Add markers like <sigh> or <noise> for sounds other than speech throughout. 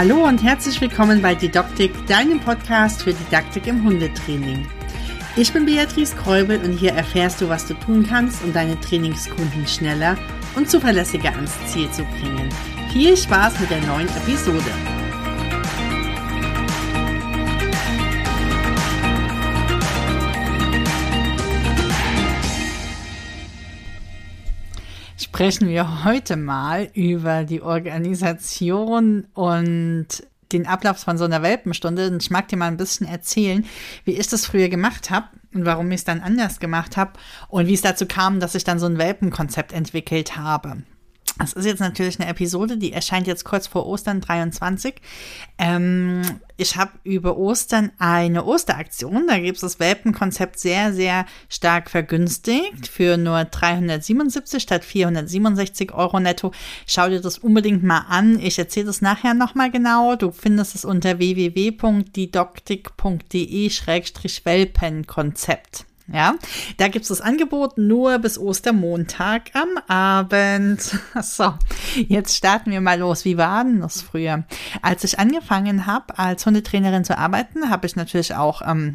Hallo und herzlich willkommen bei Didaktik, deinem Podcast für Didaktik im Hundetraining. Ich bin Beatrice Kräubel und hier erfährst du, was du tun kannst, um deine Trainingskunden schneller und zuverlässiger ans Ziel zu bringen. Viel Spaß mit der neuen Episode. Sprechen wir heute mal über die Organisation und den Ablauf von so einer Welpenstunde. Und ich mag dir mal ein bisschen erzählen, wie ich das früher gemacht habe und warum ich es dann anders gemacht habe und wie es dazu kam, dass ich dann so ein Welpenkonzept entwickelt habe. Das ist jetzt natürlich eine Episode, die erscheint jetzt kurz vor Ostern 23. Ähm, ich habe über Ostern eine Osteraktion. Da gibt es das Welpenkonzept sehr, sehr stark vergünstigt für nur 377 statt 467 Euro netto. Schau dir das unbedingt mal an. Ich erzähle das nachher nochmal genau. Du findest es unter www.didoktik.de-welpenkonzept. Ja, da gibt es das Angebot nur bis Ostermontag am Abend. <laughs> So, jetzt starten wir mal los. Wie war denn das früher? Als ich angefangen habe, als Hundetrainerin zu arbeiten, habe ich natürlich auch ähm,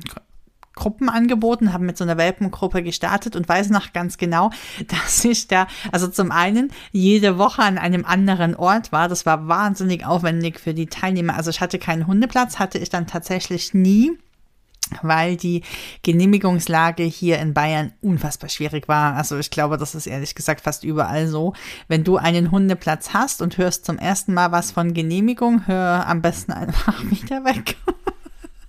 Gruppen angeboten, habe mit so einer Welpengruppe gestartet und weiß noch ganz genau, <laughs> dass ich da, also zum einen jede Woche an einem anderen Ort war. Das war wahnsinnig aufwendig für die Teilnehmer. Also ich hatte keinen Hundeplatz, hatte ich dann tatsächlich nie weil die Genehmigungslage hier in Bayern unfassbar schwierig war. Also ich glaube, das ist ehrlich gesagt fast überall so. Wenn du einen Hundeplatz hast und hörst zum ersten Mal was von Genehmigung, hör am besten einfach <laughs> wieder weg.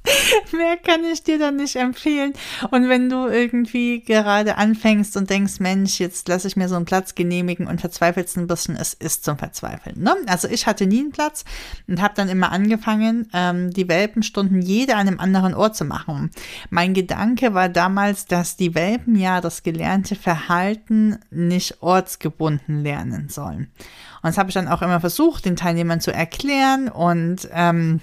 <laughs> Mehr kann ich dir dann nicht empfehlen. Und wenn du irgendwie gerade anfängst und denkst, Mensch, jetzt lasse ich mir so einen Platz genehmigen und verzweifelst ein bisschen, es ist zum Verzweifeln. Ne? Also ich hatte nie einen Platz und habe dann immer angefangen, ähm, die Welpenstunden jede an einem anderen Ort zu machen. Mein Gedanke war damals, dass die Welpen ja das gelernte Verhalten nicht ortsgebunden lernen sollen. Und das habe ich dann auch immer versucht, den Teilnehmern zu erklären und ähm,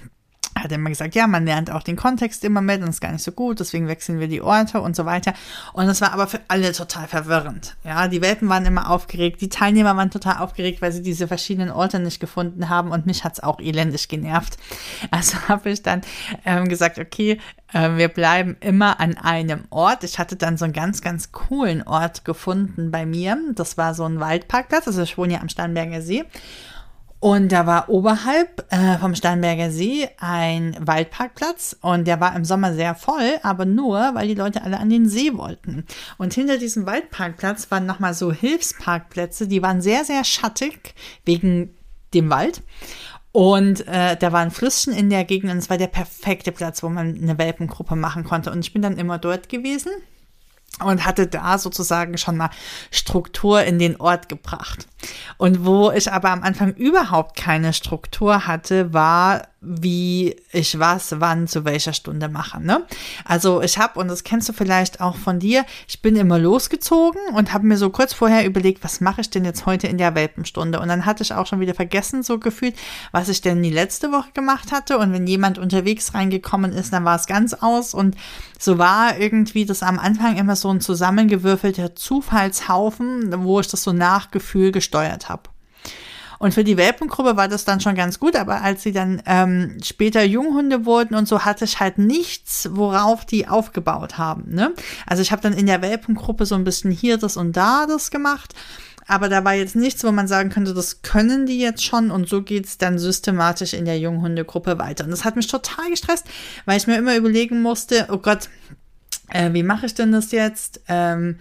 hat immer gesagt, ja, man lernt auch den Kontext immer mit und ist gar nicht so gut, deswegen wechseln wir die Orte und so weiter. Und das war aber für alle total verwirrend. Ja, die Welpen waren immer aufgeregt, die Teilnehmer waren total aufgeregt, weil sie diese verschiedenen Orte nicht gefunden haben und mich hat's auch elendig genervt. Also <laughs> habe ich dann ähm, gesagt, okay, äh, wir bleiben immer an einem Ort. Ich hatte dann so einen ganz, ganz coolen Ort gefunden bei mir. Das war so ein Waldparkplatz, also ich wohne ja am Starnberger See. Und da war oberhalb äh, vom Steinberger See ein Waldparkplatz und der war im Sommer sehr voll, aber nur, weil die Leute alle an den See wollten. Und hinter diesem Waldparkplatz waren nochmal so Hilfsparkplätze, die waren sehr, sehr schattig wegen dem Wald. Und äh, da war ein Flüsschen in der Gegend und es war der perfekte Platz, wo man eine Welpengruppe machen konnte. Und ich bin dann immer dort gewesen und hatte da sozusagen schon mal Struktur in den Ort gebracht. Und wo ich aber am Anfang überhaupt keine Struktur hatte, war wie ich was, wann, zu welcher Stunde mache. Ne? Also ich habe, und das kennst du vielleicht auch von dir, ich bin immer losgezogen und habe mir so kurz vorher überlegt, was mache ich denn jetzt heute in der Welpenstunde? Und dann hatte ich auch schon wieder vergessen, so gefühlt, was ich denn die letzte Woche gemacht hatte. Und wenn jemand unterwegs reingekommen ist, dann war es ganz aus. Und so war irgendwie das am Anfang immer so ein zusammengewürfelter Zufallshaufen, wo ich das so nach Gefühl gesteuert habe. Und für die Welpengruppe war das dann schon ganz gut, aber als sie dann ähm, später Junghunde wurden und so, hatte ich halt nichts, worauf die aufgebaut haben. Ne? Also ich habe dann in der Welpengruppe so ein bisschen hier das und da das gemacht. Aber da war jetzt nichts, wo man sagen könnte, das können die jetzt schon und so geht's dann systematisch in der Junghundegruppe weiter. Und das hat mich total gestresst, weil ich mir immer überlegen musste, oh Gott, äh, wie mache ich denn das jetzt? Ähm,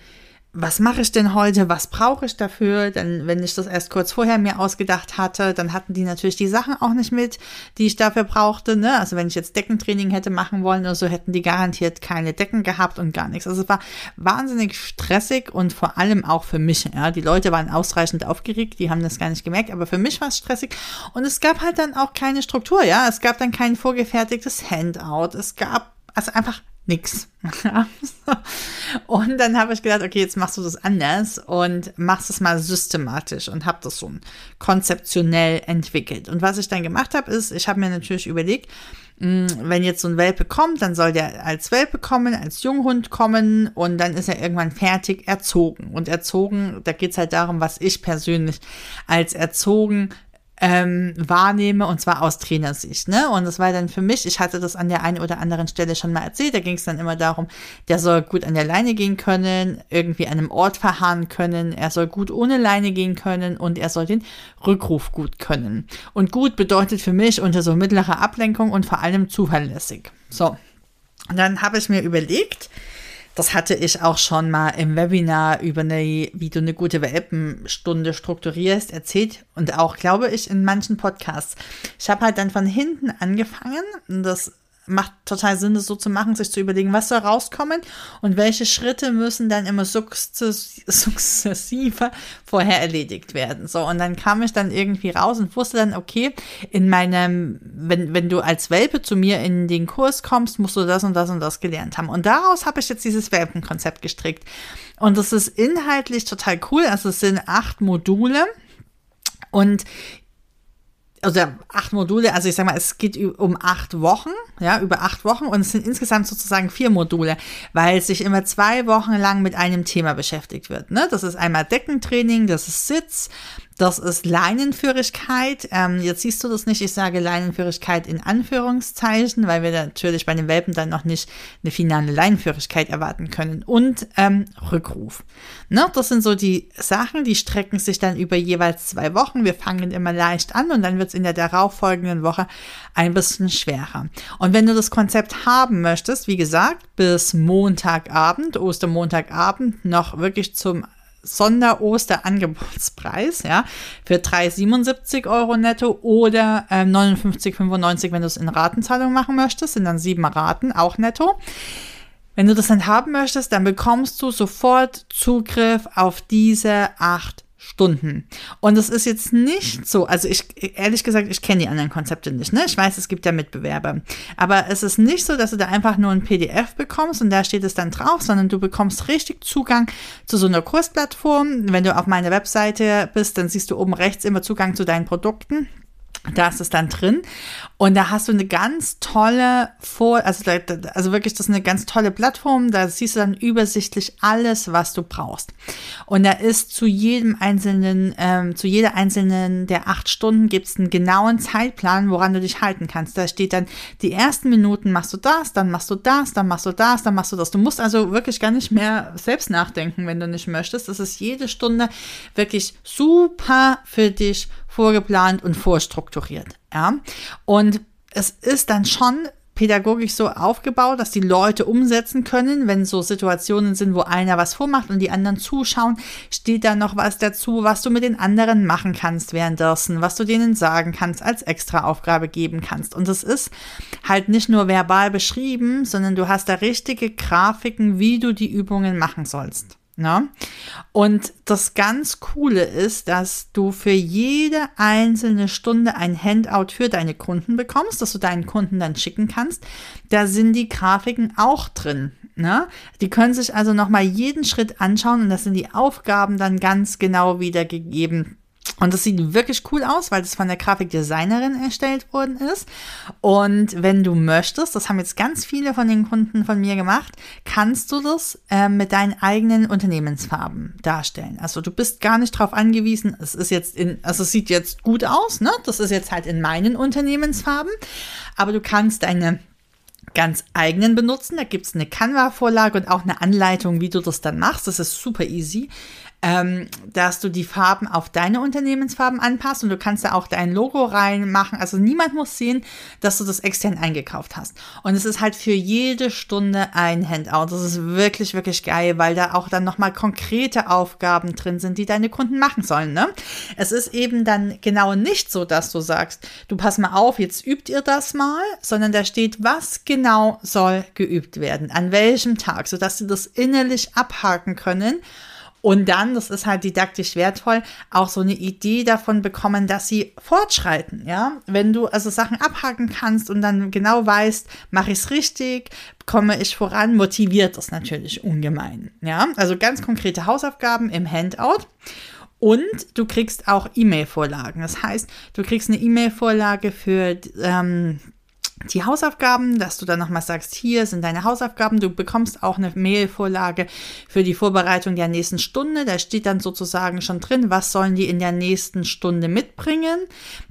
was mache ich denn heute, was brauche ich dafür? Denn wenn ich das erst kurz vorher mir ausgedacht hatte, dann hatten die natürlich die Sachen auch nicht mit, die ich dafür brauchte. Ne? Also wenn ich jetzt Deckentraining hätte machen wollen oder so, hätten die garantiert keine Decken gehabt und gar nichts. Also es war wahnsinnig stressig und vor allem auch für mich. Ja? Die Leute waren ausreichend aufgeregt, die haben das gar nicht gemerkt, aber für mich war es stressig. Und es gab halt dann auch keine Struktur, ja. Es gab dann kein vorgefertigtes Handout. Es gab also einfach nix. <laughs> und dann habe ich gedacht, okay, jetzt machst du das anders und machst es mal systematisch und habe das so konzeptionell entwickelt. Und was ich dann gemacht habe, ist, ich habe mir natürlich überlegt, hm, wenn jetzt so ein Welpe kommt, dann soll der als Welpe kommen, als Junghund kommen und dann ist er irgendwann fertig erzogen. Und erzogen, da geht es halt darum, was ich persönlich als erzogen ähm, wahrnehme und zwar aus Trainersicht. Ne? Und das war dann für mich, ich hatte das an der einen oder anderen Stelle schon mal erzählt, da ging es dann immer darum, der soll gut an der Leine gehen können, irgendwie an einem Ort verharren können, er soll gut ohne Leine gehen können und er soll den Rückruf gut können. Und gut bedeutet für mich unter so mittlerer Ablenkung und vor allem zuverlässig. So, und dann habe ich mir überlegt, das hatte ich auch schon mal im Webinar über eine, wie du eine gute Welpenstunde strukturierst, erzählt und auch, glaube ich, in manchen Podcasts. Ich habe halt dann von hinten angefangen das macht total Sinn, das so zu machen, sich zu überlegen, was soll rauskommen und welche Schritte müssen dann immer sukzessive vorher erledigt werden. So, und dann kam ich dann irgendwie raus und wusste dann, okay, in meinem, wenn, wenn du als Welpe zu mir in den Kurs kommst, musst du das und das und das gelernt haben. Und daraus habe ich jetzt dieses Welpenkonzept gestrickt. Und das ist inhaltlich total cool. Also es sind acht Module. Und also acht Module, also ich sag mal, es geht um acht Wochen, ja, über acht Wochen und es sind insgesamt sozusagen vier Module, weil sich immer zwei Wochen lang mit einem Thema beschäftigt wird. Ne? Das ist einmal Deckentraining, das ist Sitz, das ist Leinenführigkeit. Ähm, jetzt siehst du das nicht. Ich sage Leinenführigkeit in Anführungszeichen, weil wir natürlich bei den Welpen dann noch nicht eine finale Leinenführigkeit erwarten können. Und ähm, Rückruf. Ne? Das sind so die Sachen, die strecken sich dann über jeweils zwei Wochen. Wir fangen immer leicht an und dann wird es in der darauffolgenden Woche ein bisschen schwerer. Und wenn du das Konzept haben möchtest, wie gesagt, bis Montagabend, Ostermontagabend, noch wirklich zum Sonder-Oster-Angebotspreis, ja, für 3,77 Euro netto oder äh, 59,95, wenn du es in Ratenzahlung machen möchtest, sind dann sieben Raten, auch netto. Wenn du das dann haben möchtest, dann bekommst du sofort Zugriff auf diese acht Stunden. Und es ist jetzt nicht so, also ich, ehrlich gesagt, ich kenne die anderen Konzepte nicht, ne? Ich weiß, es gibt ja Mitbewerber. Aber es ist nicht so, dass du da einfach nur ein PDF bekommst und da steht es dann drauf, sondern du bekommst richtig Zugang zu so einer Kursplattform. Wenn du auf meiner Webseite bist, dann siehst du oben rechts immer Zugang zu deinen Produkten. Da ist es dann drin. Und da hast du eine ganz tolle Vor, also, also wirklich, das ist eine ganz tolle Plattform. Da siehst du dann übersichtlich alles, was du brauchst. Und da ist zu jedem einzelnen, ähm, zu jeder einzelnen der acht Stunden gibt es einen genauen Zeitplan, woran du dich halten kannst. Da steht dann, die ersten Minuten machst du das, dann machst du das, dann machst du das, dann machst du das. Du musst also wirklich gar nicht mehr selbst nachdenken, wenn du nicht möchtest. Das ist jede Stunde wirklich super für dich vorgeplant und vorstrukturiert. Ja? Und es ist dann schon pädagogisch so aufgebaut, dass die Leute umsetzen können, wenn so Situationen sind, wo einer was vormacht und die anderen zuschauen, steht da noch was dazu, was du mit den anderen machen kannst währenddessen, was du denen sagen kannst, als Extraaufgabe geben kannst. Und es ist halt nicht nur verbal beschrieben, sondern du hast da richtige Grafiken, wie du die Übungen machen sollst. Ne? Und das ganz Coole ist, dass du für jede einzelne Stunde ein Handout für deine Kunden bekommst, dass du deinen Kunden dann schicken kannst. Da sind die Grafiken auch drin. Ne? Die können sich also nochmal jeden Schritt anschauen und das sind die Aufgaben dann ganz genau wiedergegeben und das sieht wirklich cool aus, weil das von der Grafikdesignerin erstellt worden ist. Und wenn du möchtest, das haben jetzt ganz viele von den Kunden von mir gemacht, kannst du das äh, mit deinen eigenen Unternehmensfarben darstellen. Also du bist gar nicht darauf angewiesen, es ist jetzt in, also es sieht jetzt gut aus, ne? Das ist jetzt halt in meinen Unternehmensfarben. Aber du kannst deine ganz eigenen benutzen. Da gibt es eine Canva-Vorlage und auch eine Anleitung, wie du das dann machst. Das ist super easy ähm, dass du die Farben auf deine Unternehmensfarben anpasst und du kannst da auch dein Logo reinmachen. Also niemand muss sehen, dass du das extern eingekauft hast. Und es ist halt für jede Stunde ein Handout. Das ist wirklich, wirklich geil, weil da auch dann nochmal konkrete Aufgaben drin sind, die deine Kunden machen sollen. Ne? Es ist eben dann genau nicht so, dass du sagst, du pass mal auf, jetzt übt ihr das mal, sondern da steht, was genau soll geübt werden, an welchem Tag, sodass sie das innerlich abhaken können und dann, das ist halt didaktisch wertvoll, auch so eine Idee davon bekommen, dass sie fortschreiten, ja. Wenn du also Sachen abhaken kannst und dann genau weißt, mache ich es richtig, komme ich voran, motiviert das natürlich ungemein, ja. Also ganz konkrete Hausaufgaben im Handout. Und du kriegst auch E-Mail-Vorlagen. Das heißt, du kriegst eine E-Mail-Vorlage für ähm, die Hausaufgaben, dass du dann nochmal sagst, hier sind deine Hausaufgaben. Du bekommst auch eine Mailvorlage für die Vorbereitung der nächsten Stunde. Da steht dann sozusagen schon drin, was sollen die in der nächsten Stunde mitbringen.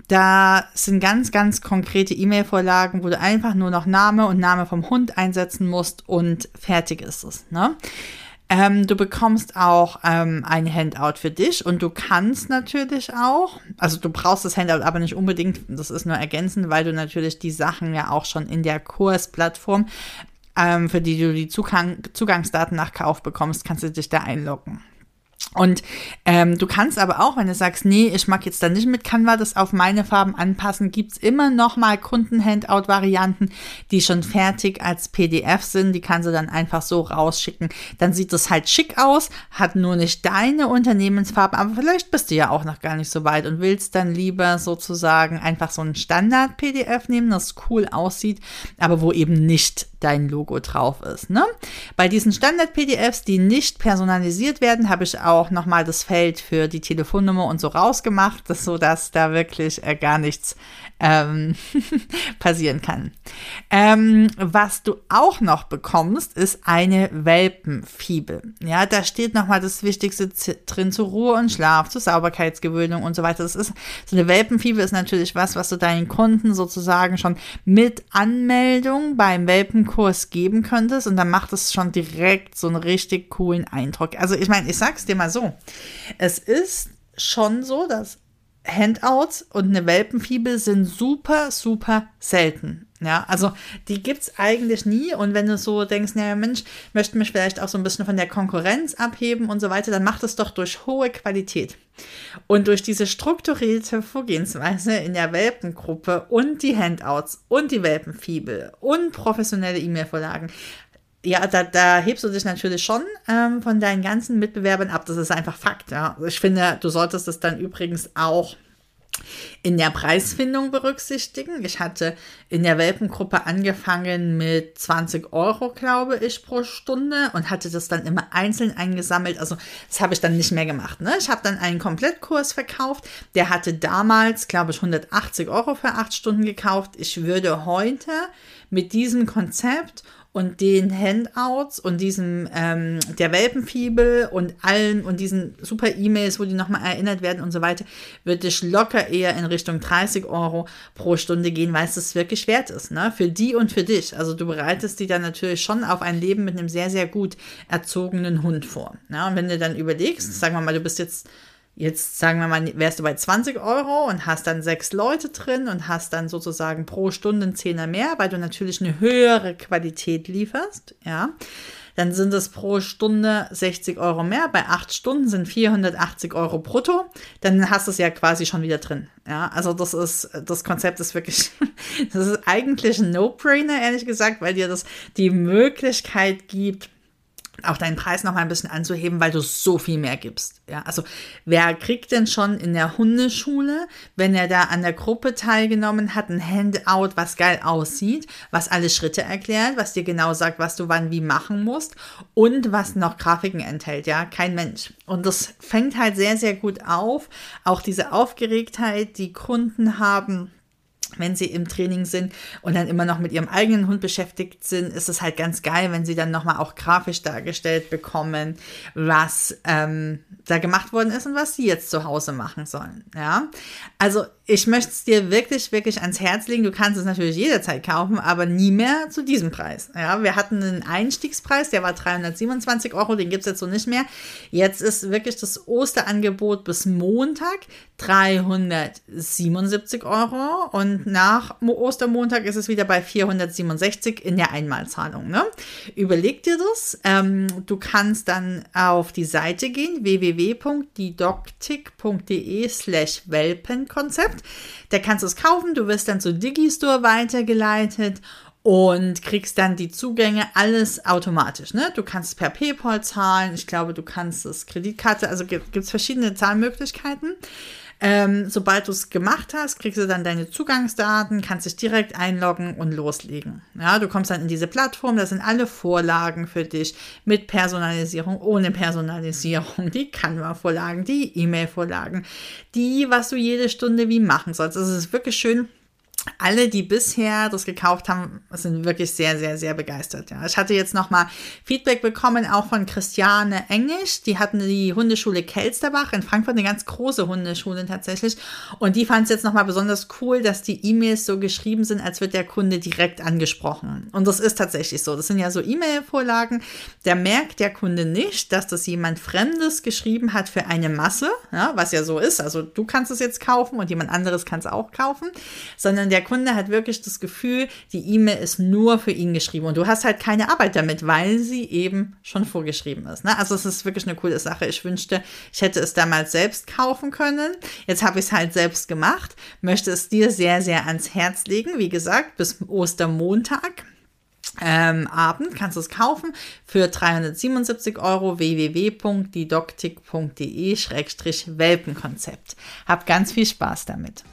Da sind ganz, ganz konkrete E-Mail-Vorlagen, wo du einfach nur noch Name und Name vom Hund einsetzen musst und fertig ist es. Ne? Ähm, du bekommst auch ähm, ein Handout für dich und du kannst natürlich auch, also du brauchst das Handout aber nicht unbedingt, das ist nur ergänzend, weil du natürlich die Sachen ja auch schon in der Kursplattform, ähm, für die du die Zugang Zugangsdaten nach Kauf bekommst, kannst du dich da einloggen. Und ähm, du kannst aber auch, wenn du sagst, nee, ich mag jetzt da nicht mit Canva das auf meine Farben anpassen, gibt's immer noch mal Kunden-Handout-Varianten, die schon fertig als PDF sind. Die kannst du dann einfach so rausschicken. Dann sieht das halt schick aus, hat nur nicht deine Unternehmensfarben, aber vielleicht bist du ja auch noch gar nicht so weit und willst dann lieber sozusagen einfach so ein Standard-PDF nehmen, das cool aussieht, aber wo eben nicht dein Logo drauf ist. Ne? Bei diesen Standard-PDFs, die nicht personalisiert werden, habe ich auch nochmal das Feld für die Telefonnummer und so rausgemacht, so dass da wirklich äh, gar nichts ähm, <laughs> passieren kann. Ähm, was du auch noch bekommst, ist eine Welpenfibel. Ja, da steht nochmal das Wichtigste drin zu Ruhe und Schlaf, zur Sauberkeitsgewöhnung und so weiter. Das ist so eine Welpenfibel ist natürlich was, was du deinen Kunden sozusagen schon mit Anmeldung beim Welpenkurs geben könntest und dann macht es schon direkt so einen richtig coolen Eindruck. Also ich meine, ich sag's dir mal so, es ist schon so, dass Handouts und eine Welpenfibel sind super, super selten. Ja, also die gibt's eigentlich nie. Und wenn du so denkst, naja, Mensch, möchte mich vielleicht auch so ein bisschen von der Konkurrenz abheben und so weiter, dann macht es doch durch hohe Qualität. Und durch diese strukturierte Vorgehensweise in der Welpengruppe und die Handouts und die Welpenfibel und professionelle E-Mail-Vorlagen ja, da, da hebst du dich natürlich schon ähm, von deinen ganzen Mitbewerbern ab. Das ist einfach Fakt. Ja. Ich finde, du solltest es dann übrigens auch in der Preisfindung berücksichtigen. Ich hatte in der Welpengruppe angefangen mit 20 Euro, glaube ich, pro Stunde und hatte das dann immer einzeln eingesammelt. Also das habe ich dann nicht mehr gemacht. Ne? Ich habe dann einen Komplettkurs verkauft. Der hatte damals, glaube ich, 180 Euro für acht Stunden gekauft. Ich würde heute mit diesem Konzept und den Handouts und diesem ähm, der Welpenfibel und allen und diesen super E-Mails, wo die nochmal erinnert werden und so weiter, würde ich locker eher in Richtung 30 Euro pro Stunde gehen, weil es das wirklich wert ist, ne? Für die und für dich. Also du bereitest die dann natürlich schon auf ein Leben mit einem sehr, sehr gut erzogenen Hund vor. Ne? Und wenn du dann überlegst, sagen wir mal, du bist jetzt Jetzt sagen wir mal, wärst du bei 20 Euro und hast dann sechs Leute drin und hast dann sozusagen pro Stunde einen Zehner mehr, weil du natürlich eine höhere Qualität lieferst, ja. Dann sind es pro Stunde 60 Euro mehr. Bei acht Stunden sind 480 Euro brutto. Dann hast du es ja quasi schon wieder drin. Ja, also das ist, das Konzept ist wirklich, <laughs> das ist eigentlich ein No-Brainer, ehrlich gesagt, weil dir das die Möglichkeit gibt, auch deinen Preis noch mal ein bisschen anzuheben, weil du so viel mehr gibst. Ja, also wer kriegt denn schon in der Hundeschule, wenn er da an der Gruppe teilgenommen hat, ein Handout, was geil aussieht, was alle Schritte erklärt, was dir genau sagt, was du wann wie machen musst und was noch Grafiken enthält. Ja, kein Mensch. Und das fängt halt sehr, sehr gut auf. Auch diese Aufgeregtheit, die Kunden haben wenn sie im Training sind und dann immer noch mit ihrem eigenen Hund beschäftigt sind, ist es halt ganz geil, wenn sie dann nochmal auch grafisch dargestellt bekommen, was ähm, da gemacht worden ist und was sie jetzt zu Hause machen sollen. Ja, also ich möchte es dir wirklich, wirklich ans Herz legen. Du kannst es natürlich jederzeit kaufen, aber nie mehr zu diesem Preis. Ja, wir hatten einen Einstiegspreis, der war 327 Euro, den gibt es jetzt so nicht mehr. Jetzt ist wirklich das Osterangebot bis Montag 377 Euro und nach Ostermontag ist es wieder bei 467 in der Einmalzahlung. Ne? Überleg dir das. Ähm, du kannst dann auf die Seite gehen, www.didoctic.de slash Welpenkonzept. Da kannst du es kaufen, du wirst dann zu Digistore weitergeleitet und kriegst dann die Zugänge alles automatisch. Ne? Du kannst per PayPal zahlen, ich glaube, du kannst es Kreditkarte, also gibt es verschiedene Zahlmöglichkeiten. Ähm, sobald du es gemacht hast, kriegst du dann deine Zugangsdaten, kannst dich direkt einloggen und loslegen. Ja, du kommst dann in diese Plattform, da sind alle Vorlagen für dich mit Personalisierung, ohne Personalisierung, die Canva-Vorlagen, die E-Mail-Vorlagen, die, was du jede Stunde wie machen sollst. Also es ist wirklich schön alle, die bisher das gekauft haben, sind wirklich sehr, sehr, sehr begeistert. Ja. Ich hatte jetzt nochmal Feedback bekommen, auch von Christiane Englisch. Die hatten die Hundeschule Kelsterbach in Frankfurt, eine ganz große Hundeschule tatsächlich. Und die fand es jetzt nochmal besonders cool, dass die E-Mails so geschrieben sind, als wird der Kunde direkt angesprochen. Und das ist tatsächlich so. Das sind ja so E-Mail-Vorlagen. Da merkt der Kunde nicht, dass das jemand Fremdes geschrieben hat für eine Masse, ja, was ja so ist. Also du kannst es jetzt kaufen und jemand anderes kann es auch kaufen, sondern der Kunde hat wirklich das Gefühl, die E-Mail ist nur für ihn geschrieben und du hast halt keine Arbeit damit, weil sie eben schon vorgeschrieben ist. Ne? Also es ist wirklich eine coole Sache. Ich wünschte, ich hätte es damals selbst kaufen können. Jetzt habe ich es halt selbst gemacht, möchte es dir sehr, sehr ans Herz legen. Wie gesagt, bis Ostermontag. Ähm, Abend kannst du es kaufen für 377 Euro www.didoktik.de-welpenkonzept. Hab ganz viel Spaß damit.